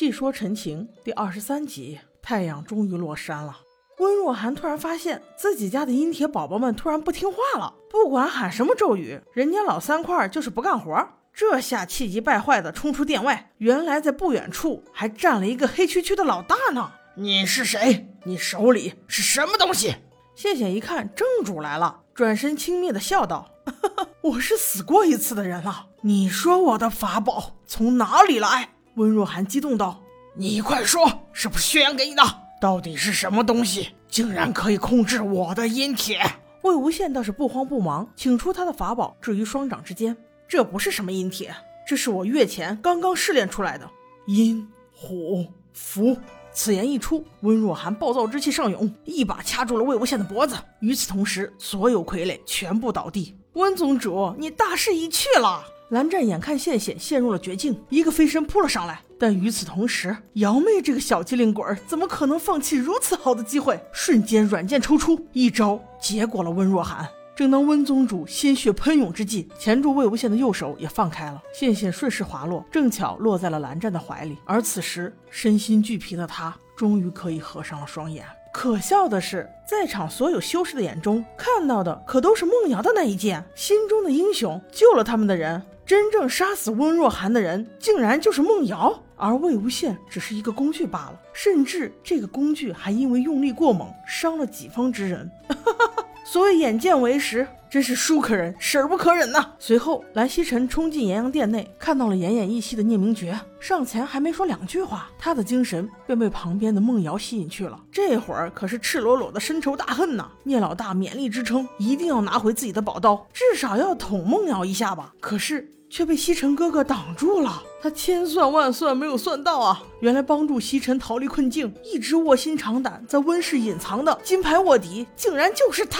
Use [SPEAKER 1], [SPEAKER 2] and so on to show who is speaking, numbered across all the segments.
[SPEAKER 1] 细说陈情第二十三集，太阳终于落山了。温若寒突然发现自己家的阴铁宝宝们突然不听话了，不管喊什么咒语，人家老三块就是不干活。这下气急败坏的冲出殿外，原来在不远处还站了一个黑黢黢的老大呢。
[SPEAKER 2] 你是谁？你手里是什么东西？
[SPEAKER 1] 谢谢一看正主来了，转身轻蔑的笑道：“ 我是死过一次的人了。你说我的法宝从哪里来？”温若寒激动道：“
[SPEAKER 2] 你快说，是不是薛洋给你的？到底是什么东西，竟然可以控制我的阴铁？”
[SPEAKER 1] 魏无羡倒是不慌不忙，请出他的法宝置于双掌之间。这不是什么阴铁，这是我月前刚刚试炼出来的阴虎符。此言一出，温若寒暴躁之气上涌，一把掐住了魏无羡的脖子。与此同时，所有傀儡全部倒地。温宗主，你大势已去了。蓝湛眼看羡羡陷入了绝境，一个飞身扑了上来。但与此同时，瑶妹这个小机灵鬼儿怎么可能放弃如此好的机会？瞬间软剑抽出，一招结果了温若寒。正当温宗主鲜血喷涌之际，钳住魏无羡的右手也放开了，羡羡顺势滑落，正巧落在了蓝湛的怀里。而此时身心俱疲的他，终于可以合上了双眼。可笑的是，在场所有修士的眼中看到的可都是梦瑶的那一剑，心中的英雄救了他们的人，真正杀死温若寒的人竟然就是梦瑶，而魏无羡只是一个工具罢了，甚至这个工具还因为用力过猛伤了己方之人。所谓眼见为实，真是叔可忍，婶不可忍呐！随后，蓝曦臣冲进炎阳殿内，看到了奄奄一息的聂明珏，上前还没说两句话，他的精神便被旁边的梦瑶吸引去了。这会儿可是赤裸裸的深仇大恨呐！聂老大勉力支撑，一定要拿回自己的宝刀，至少要捅梦瑶一下吧。可是却被西城哥哥挡住了，他千算万算没有算到啊！原来帮助西城逃离困境，一直卧薪尝胆在温室隐藏的金牌卧底，竟然就是他！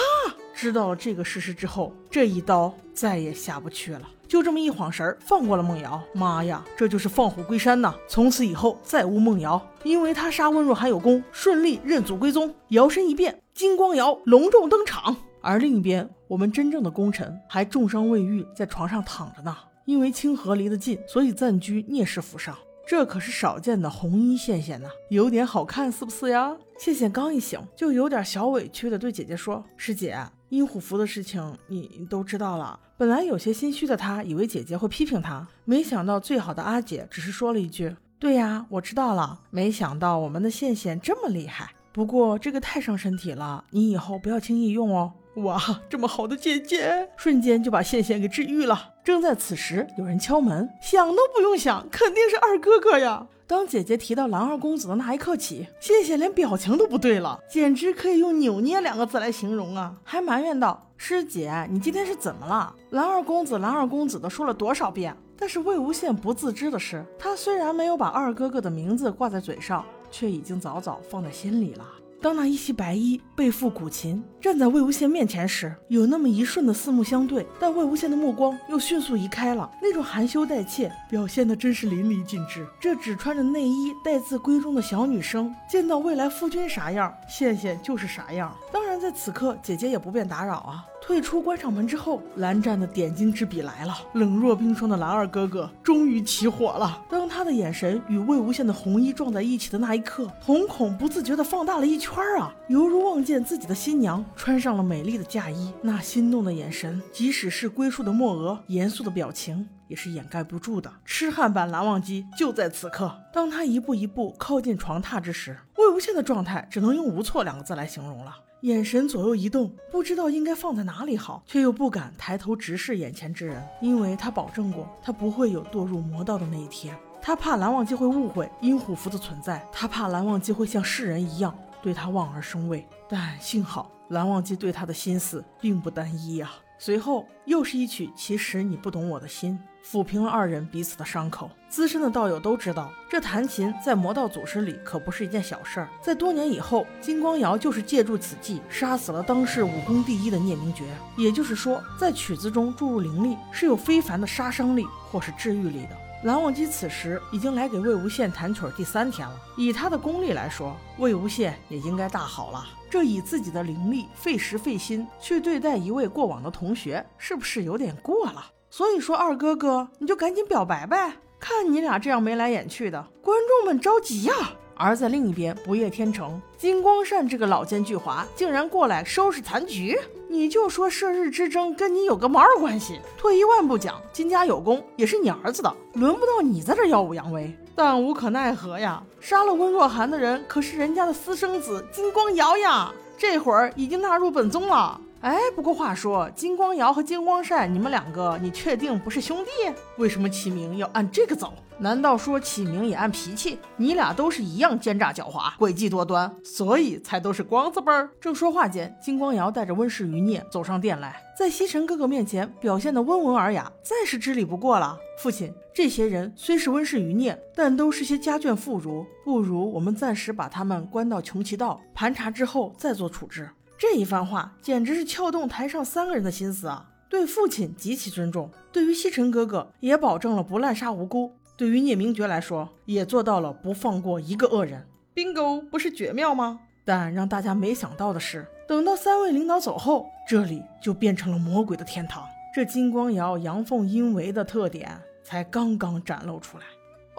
[SPEAKER 1] 知道了这个事实之后，这一刀再也下不去了。就这么一晃神儿，放过了梦瑶。妈呀，这就是放虎归山呐！从此以后再无梦瑶，因为他杀温若寒有功，顺利认祖归宗。摇身一变，金光瑶隆重登场。而另一边，我们真正的功臣还重伤未愈，在床上躺着呢。因为清河离得近，所以暂居聂氏府上。这可是少见的红衣羡羡呐，有点好看是不是呀？羡羡刚一醒，就有点小委屈的对姐姐说：“师姐。”阴虎符的事情你都知道了。本来有些心虚的她，以为姐姐会批评她，没想到最好的阿姐只是说了一句：“对呀，我知道了。”没想到我们的羡羡这么厉害，不过这个太伤身体了，你以后不要轻易用哦。哇，这么好的姐姐，瞬间就把羡羡给治愈了。正在此时，有人敲门，想都不用想，肯定是二哥哥呀。当姐姐提到蓝二公子的那一刻起，谢谢连表情都不对了，简直可以用扭捏两个字来形容啊！还埋怨道：“师姐，你今天是怎么了？蓝二公子，蓝二公子的说了多少遍？”但是魏无羡不自知的是，他虽然没有把二哥哥的名字挂在嘴上，却已经早早放在心里了。当那一袭白衣、背负古琴站在魏无羡面前时，有那么一瞬的四目相对，但魏无羡的目光又迅速移开了，那种含羞带怯表现的真是淋漓尽致。这只穿着内衣、待字闺中的小女生，见到未来夫君啥样，羡羡就是啥样。当然，在此刻，姐姐也不便打扰啊。退出关上门之后，蓝湛的点睛之笔来了。冷若冰霜的蓝二哥哥终于起火了。当他的眼神与魏无羡的红衣撞在一起的那一刻，瞳孔不自觉地放大了一圈啊，犹如望见自己的新娘穿上了美丽的嫁衣。那心动的眼神，即使是龟树的墨娥，严肃的表情也是掩盖不住的。痴汉版蓝忘机就在此刻。当他一步一步靠近床榻之时，现在的状态只能用无措两个字来形容了。眼神左右移动，不知道应该放在哪里好，却又不敢抬头直视眼前之人，因为他保证过，他不会有堕入魔道的那一天。他怕蓝忘机会误会阴虎符的存在，他怕蓝忘机会像世人一样对他望而生畏。但幸好，蓝忘机对他的心思并不单一呀。随后又是一曲《其实你不懂我的心》。抚平了二人彼此的伤口。资深的道友都知道，这弹琴在魔道祖师里可不是一件小事儿。在多年以后，金光瑶就是借助此计杀死了当世武功第一的聂明珏。也就是说，在曲子中注入灵力是有非凡的杀伤力或是治愈力的。蓝忘机此时已经来给魏无羡弹曲第三天了，以他的功力来说，魏无羡也应该大好了。这以自己的灵力费时费心去对待一位过往的同学，是不是有点过了？所以说，二哥哥，你就赶紧表白呗！看你俩这样眉来眼去的，观众们着急呀。而在另一边，不夜天城，金光善这个老奸巨猾，竟然过来收拾残局。你就说射日之争跟你有个毛关系？退一万步讲，金家有功也是你儿子的，轮不到你在这耀武扬威。但无可奈何呀，杀了温若寒的人可是人家的私生子金光瑶呀，这会儿已经纳入本宗了。哎，不过话说，金光瑶和金光善，你们两个，你确定不是兄弟？为什么起名要按这个走？难道说起名也按脾气？你俩都是一样奸诈狡猾、诡计多端，所以才都是光字辈儿。正说话间，金光瑶带着温氏余孽走上殿来，在西尘哥哥面前表现的温文尔雅，再是知礼不过了。父亲，这些人虽是温氏余孽，但都是些家眷妇孺，不如我们暂时把他们关到穷奇道盘查之后再做处置。这一番话简直是撬动台上三个人的心思啊！对父亲极其尊重，对于西尘哥哥也保证了不滥杀无辜，对于聂明觉来说也做到了不放过一个恶人。bingo，不是绝妙吗？但让大家没想到的是，等到三位领导走后，这里就变成了魔鬼的天堂。这金光瑶阳奉阴违的特点才刚刚展露出来。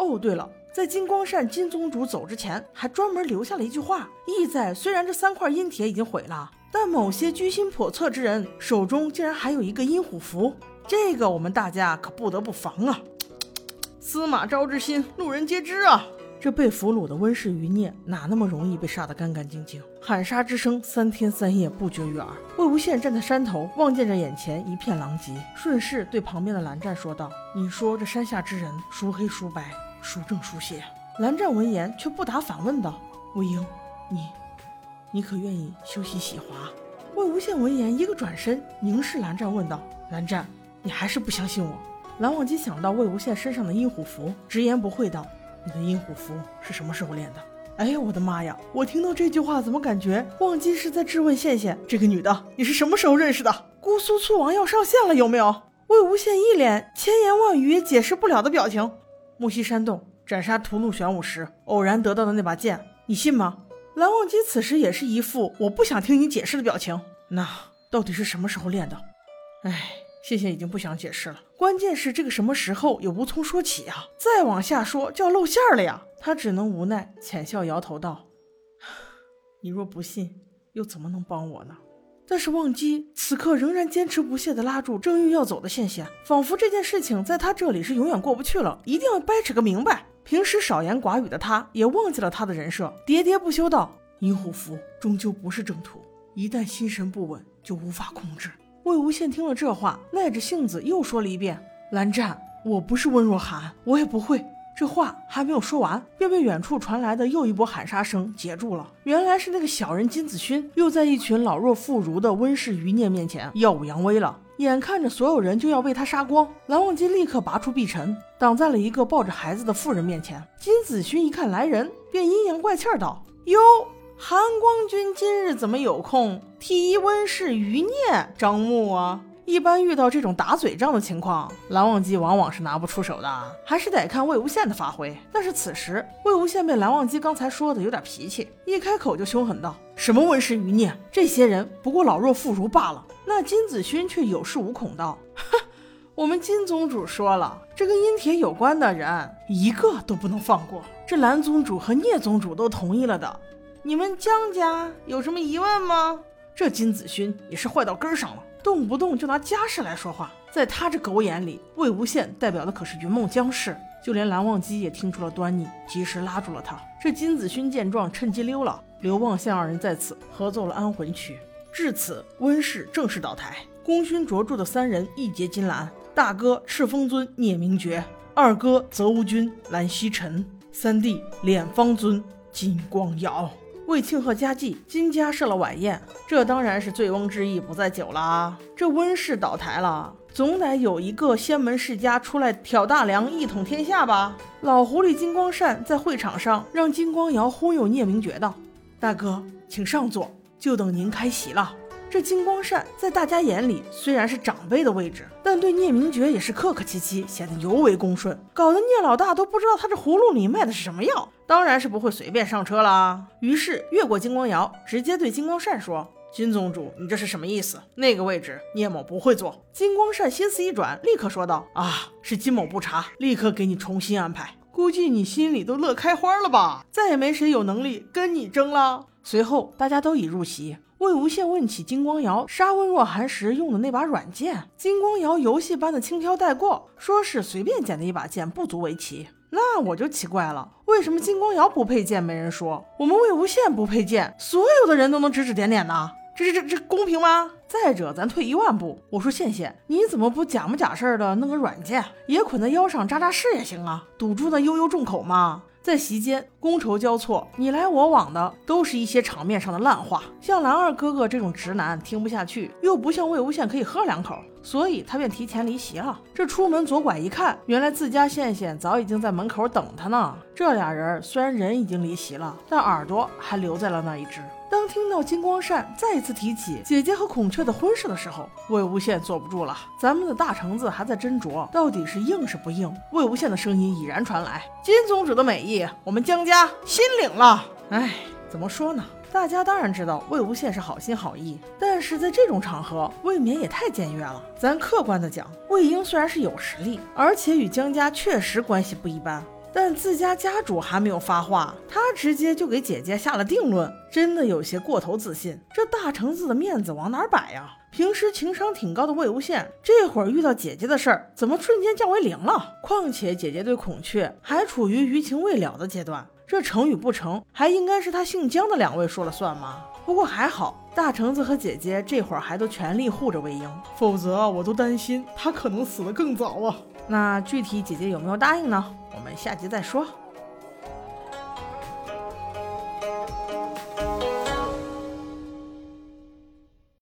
[SPEAKER 1] 哦，对了。在金光善金宗主走之前，还专门留下了一句话，意在：虽然这三块阴铁已经毁了，但某些居心叵测之人手中竟然还有一个阴虎符，这个我们大家可不得不防啊！司马昭之心，路人皆知啊！这被俘虏的温氏余孽哪那么容易被杀得干干净净？喊杀之声三天三夜不绝于耳。魏无羡站在山头，望见着眼前一片狼藉，顺势对旁边的蓝湛说道：“你说这山下之人孰黑孰白？”孰正孰邪？蓝湛闻言却不答，反问道：“魏婴，你，你可愿意休息洗华？”魏无羡闻言，一个转身，凝视蓝湛，问道：“蓝湛，你还是不相信我？”蓝忘机想到魏无羡身上的阴虎符，直言不讳道：“你的阴虎符是什么时候练的？”哎呀，我的妈呀！我听到这句话，怎么感觉忘机是在质问羡羡这个女的，你是什么时候认识的？姑苏醋王要上线了，有没有？魏无羡一脸千言万语也解释不了的表情。木西山洞斩杀屠戮玄武时，偶然得到的那把剑，你信吗？蓝忘机此时也是一副我不想听你解释的表情。那到底是什么时候练的？哎，谢谢已经不想解释了。关键是这个什么时候也无从说起啊！再往下说就要露馅了呀！他只能无奈浅笑摇头道：“你若不信，又怎么能帮我呢？”但是忘机此刻仍然坚持不懈地拉住正欲要走的羡羡，仿佛这件事情在他这里是永远过不去了，一定要掰扯个明白。平时少言寡语的他，也忘记了他的人设，喋喋不休道：“阴虎符终究不是正途，一旦心神不稳，就无法控制。”魏无羡听了这话，耐着性子又说了一遍：“蓝湛，我不是温若寒，我也不会。”这话还没有说完，便被远处传来的又一波喊杀声截住了。原来是那个小人金子勋又在一群老弱妇孺的温氏余孽面前耀武扬威了。眼看着所有人就要被他杀光，蓝忘机立刻拔出碧尘，挡在了一个抱着孩子的妇人面前。金子勋一看来人，便阴阳怪气道：“哟，韩光君今日怎么有空替一温氏余孽张目啊？”一般遇到这种打嘴仗的情况，蓝忘机往往是拿不出手的，还是得看魏无羡的发挥。但是此时，魏无羡被蓝忘机刚才说的有点脾气，一开口就凶狠道：“什么温氏余孽，这些人不过老弱妇孺罢了。”那金子勋却有恃无恐道：“哼，我们金宗主说了，这跟阴铁有关的人一个都不能放过。这蓝宗主和聂宗主都同意了的，你们江家有什么疑问吗？”这金子勋也是坏到根上了。动不动就拿家事来说话，在他这狗眼里，魏无羡代表的可是云梦江氏。就连蓝忘机也听出了端倪，及时拉住了他。这金子勋见状，趁机溜了。刘望羡二人在此合奏了安魂曲。至此，温氏正式倒台。功勋卓著的三人义结金兰：大哥赤峰尊聂明觉，二哥泽无君蓝曦臣，三弟敛方尊金光瑶。为庆贺佳绩，金家设了晚宴，这当然是醉翁之意不在酒啦。这温氏倒台了，总得有一个仙门世家出来挑大梁，一统天下吧？老狐狸金光善在会场上让金光瑶忽悠聂明觉道：“大哥，请上座，就等您开席了。”这金光善在大家眼里虽然是长辈的位置，但对聂明觉也是客客气气，显得尤为恭顺，搞得聂老大都不知道他这葫芦里卖的是什么药，当然是不会随便上车啦。于是越过金光瑶，直接对金光善说：“金宗主，你这是什么意思？那个位置聂某不会坐。金光善心思一转，立刻说道：“啊，是金某不察，立刻给你重新安排。估计你心里都乐开花了吧？再也没谁有能力跟你争了。”随后，大家都已入席。魏无羡问起金光瑶杀温若寒时用的那把软剑，金光瑶游戏般的轻飘带过，说是随便捡的一把剑，不足为奇。那我就奇怪了，为什么金光瑶不配剑没人说，我们魏无羡不配剑，所有的人都能指指点点呢？这这这这公平吗？再者，咱退一万步，我说羡羡，你怎么不假模假式的弄个软剑，也捆在腰上扎扎势也行啊，堵住那悠悠众口嘛。在席间，觥筹交错，你来我往的，都是一些场面上的烂话。像蓝二哥哥这种直男听不下去，又不像魏无羡可以喝两口，所以他便提前离席了。这出门左拐一看，原来自家羡羡早已经在门口等他呢。这俩人虽然人已经离席了，但耳朵还留在了那一只。当听到金光善再一次提起姐姐和孔雀的婚事的时候，魏无羡坐不住了。咱们的大橙子还在斟酌，到底是应是不应。魏无羡的声音已然传来：“金宗主的美意，我们江家心领了。”哎，怎么说呢？大家当然知道魏无羡是好心好意，但是在这种场合，未免也太僭越了。咱客观的讲，魏婴虽然是有实力，而且与江家确实关系不一般。但自家家主还没有发话，他直接就给姐姐下了定论，真的有些过头自信。这大橙子的面子往哪摆呀？平时情商挺高的魏无羡，这会儿遇到姐姐的事儿，怎么瞬间降为零了？况且姐姐对孔雀还处于余情未了的阶段，这成与不成，还应该是他姓姜的两位说了算吗？不过还好，大橙子和姐姐这会儿还都全力护着魏婴，否则我都担心他可能死得更早啊。那具体姐姐有没有答应呢？我们下集再说。